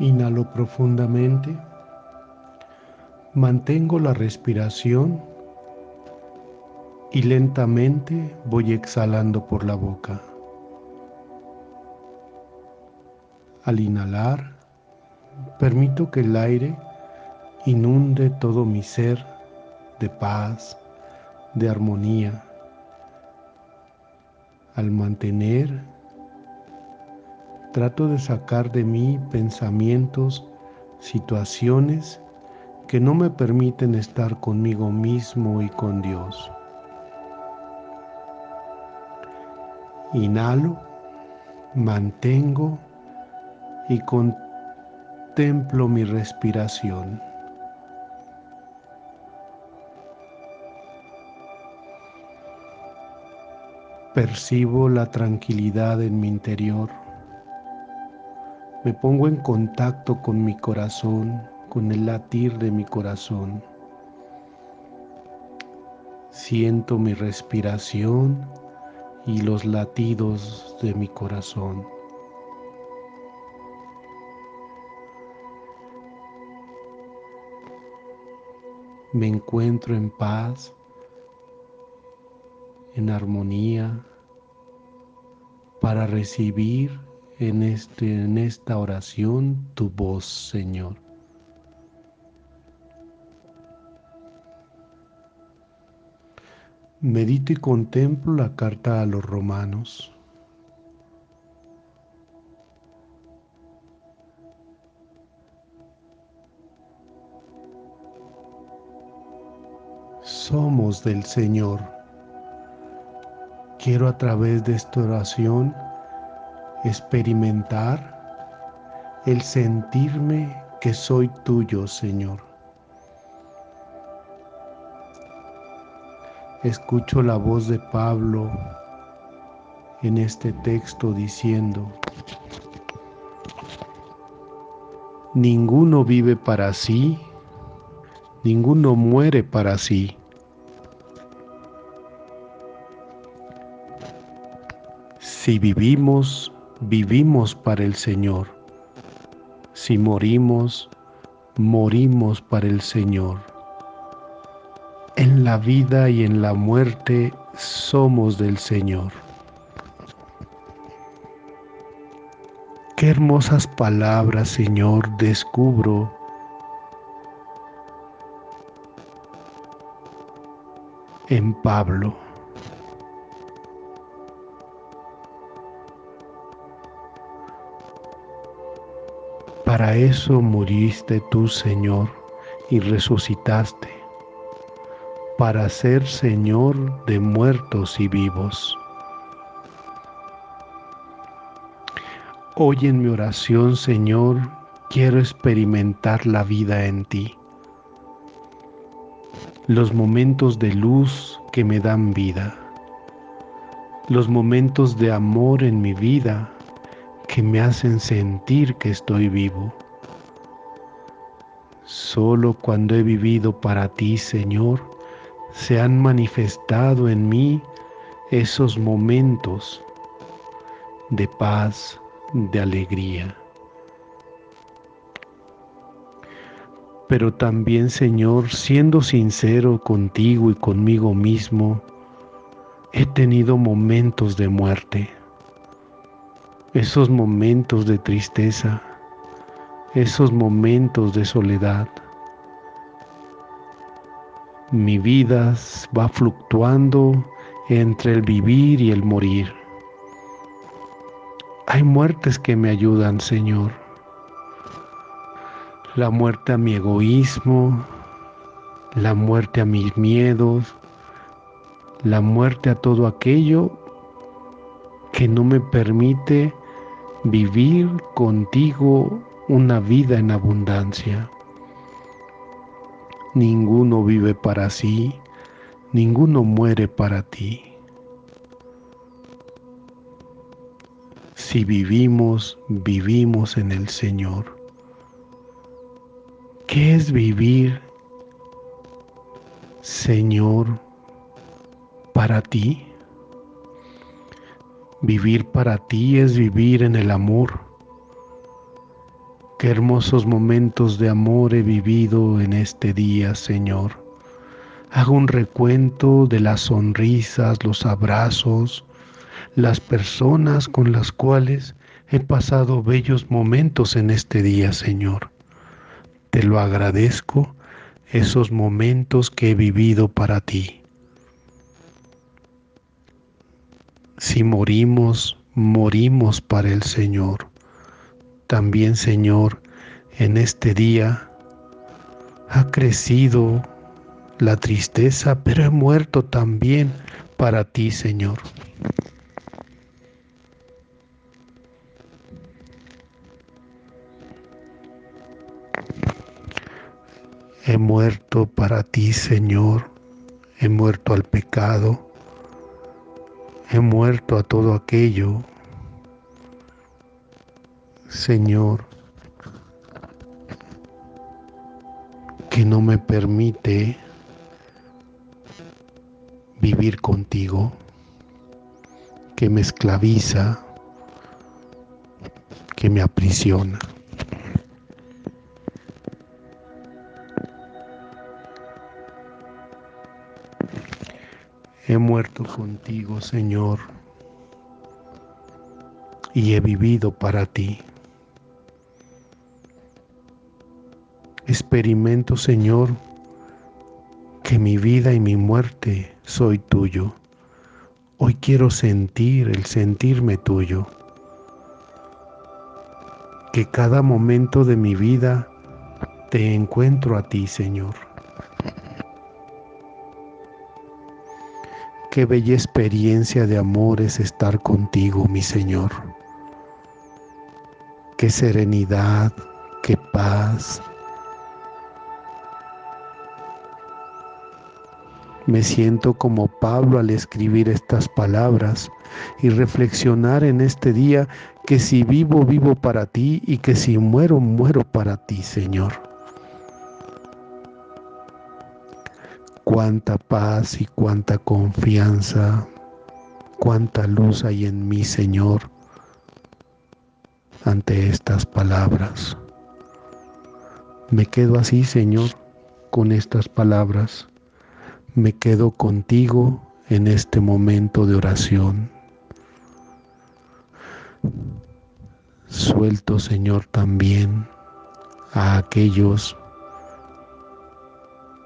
Inhalo profundamente. Mantengo la respiración y lentamente voy exhalando por la boca. Al inhalar, permito que el aire inunde todo mi ser de paz, de armonía. Al mantener, trato de sacar de mí pensamientos, situaciones que no me permiten estar conmigo mismo y con Dios. Inhalo, mantengo y contemplo mi respiración. Percibo la tranquilidad en mi interior. Me pongo en contacto con mi corazón, con el latir de mi corazón. Siento mi respiración y los latidos de mi corazón. me encuentro en paz, en armonía, para recibir en, este, en esta oración tu voz, Señor. Medito y contemplo la carta a los romanos. somos del Señor. Quiero a través de esta oración experimentar el sentirme que soy tuyo, Señor. Escucho la voz de Pablo en este texto diciendo, ninguno vive para sí, ninguno muere para sí. Si vivimos, vivimos para el Señor. Si morimos, morimos para el Señor. En la vida y en la muerte somos del Señor. Qué hermosas palabras, Señor, descubro en Pablo. Para eso muriste tú, Señor, y resucitaste, para ser Señor de muertos y vivos. Hoy en mi oración, Señor, quiero experimentar la vida en ti, los momentos de luz que me dan vida, los momentos de amor en mi vida que me hacen sentir que estoy vivo. Solo cuando he vivido para ti, Señor, se han manifestado en mí esos momentos de paz, de alegría. Pero también, Señor, siendo sincero contigo y conmigo mismo, he tenido momentos de muerte esos momentos de tristeza, esos momentos de soledad. Mi vida va fluctuando entre el vivir y el morir. Hay muertes que me ayudan, Señor. La muerte a mi egoísmo, la muerte a mis miedos, la muerte a todo aquello que no me permite vivir contigo una vida en abundancia. Ninguno vive para sí, ninguno muere para ti. Si vivimos, vivimos en el Señor. ¿Qué es vivir, Señor, para ti? Vivir para ti es vivir en el amor. Qué hermosos momentos de amor he vivido en este día, Señor. Hago un recuento de las sonrisas, los abrazos, las personas con las cuales he pasado bellos momentos en este día, Señor. Te lo agradezco, esos momentos que he vivido para ti. Si morimos, morimos para el Señor. También, Señor, en este día ha crecido la tristeza, pero he muerto también para ti, Señor. He muerto para ti, Señor. He muerto al pecado. He muerto a todo aquello Señor, que no me permite vivir contigo, que me esclaviza, que me aprisiona. He muerto contigo, Señor, y he vivido para ti. Experimento, Señor, que mi vida y mi muerte soy tuyo. Hoy quiero sentir el sentirme tuyo. Que cada momento de mi vida te encuentro a ti, Señor. Qué bella experiencia de amor es estar contigo, mi Señor. Qué serenidad, qué paz, Me siento como Pablo al escribir estas palabras y reflexionar en este día que si vivo, vivo para ti y que si muero, muero para ti, Señor. Cuánta paz y cuánta confianza, cuánta luz hay en mí, Señor, ante estas palabras. Me quedo así, Señor, con estas palabras me quedo contigo en este momento de oración. Suelto, Señor, también a aquellos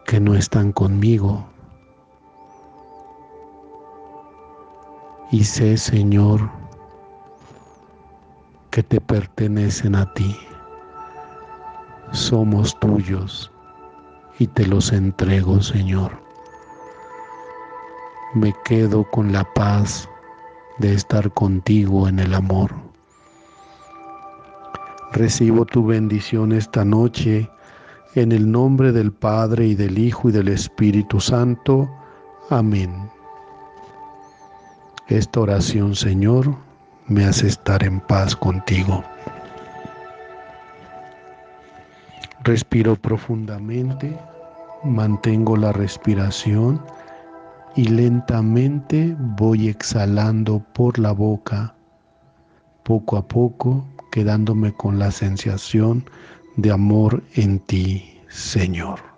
que no están conmigo. Y sé, Señor, que te pertenecen a ti. Somos tuyos y te los entrego, Señor me quedo con la paz de estar contigo en el amor. Recibo tu bendición esta noche en el nombre del Padre y del Hijo y del Espíritu Santo. Amén. Esta oración, Señor, me hace estar en paz contigo. Respiro profundamente, mantengo la respiración y lentamente voy exhalando por la boca, poco a poco quedándome con la sensación de amor en ti, Señor.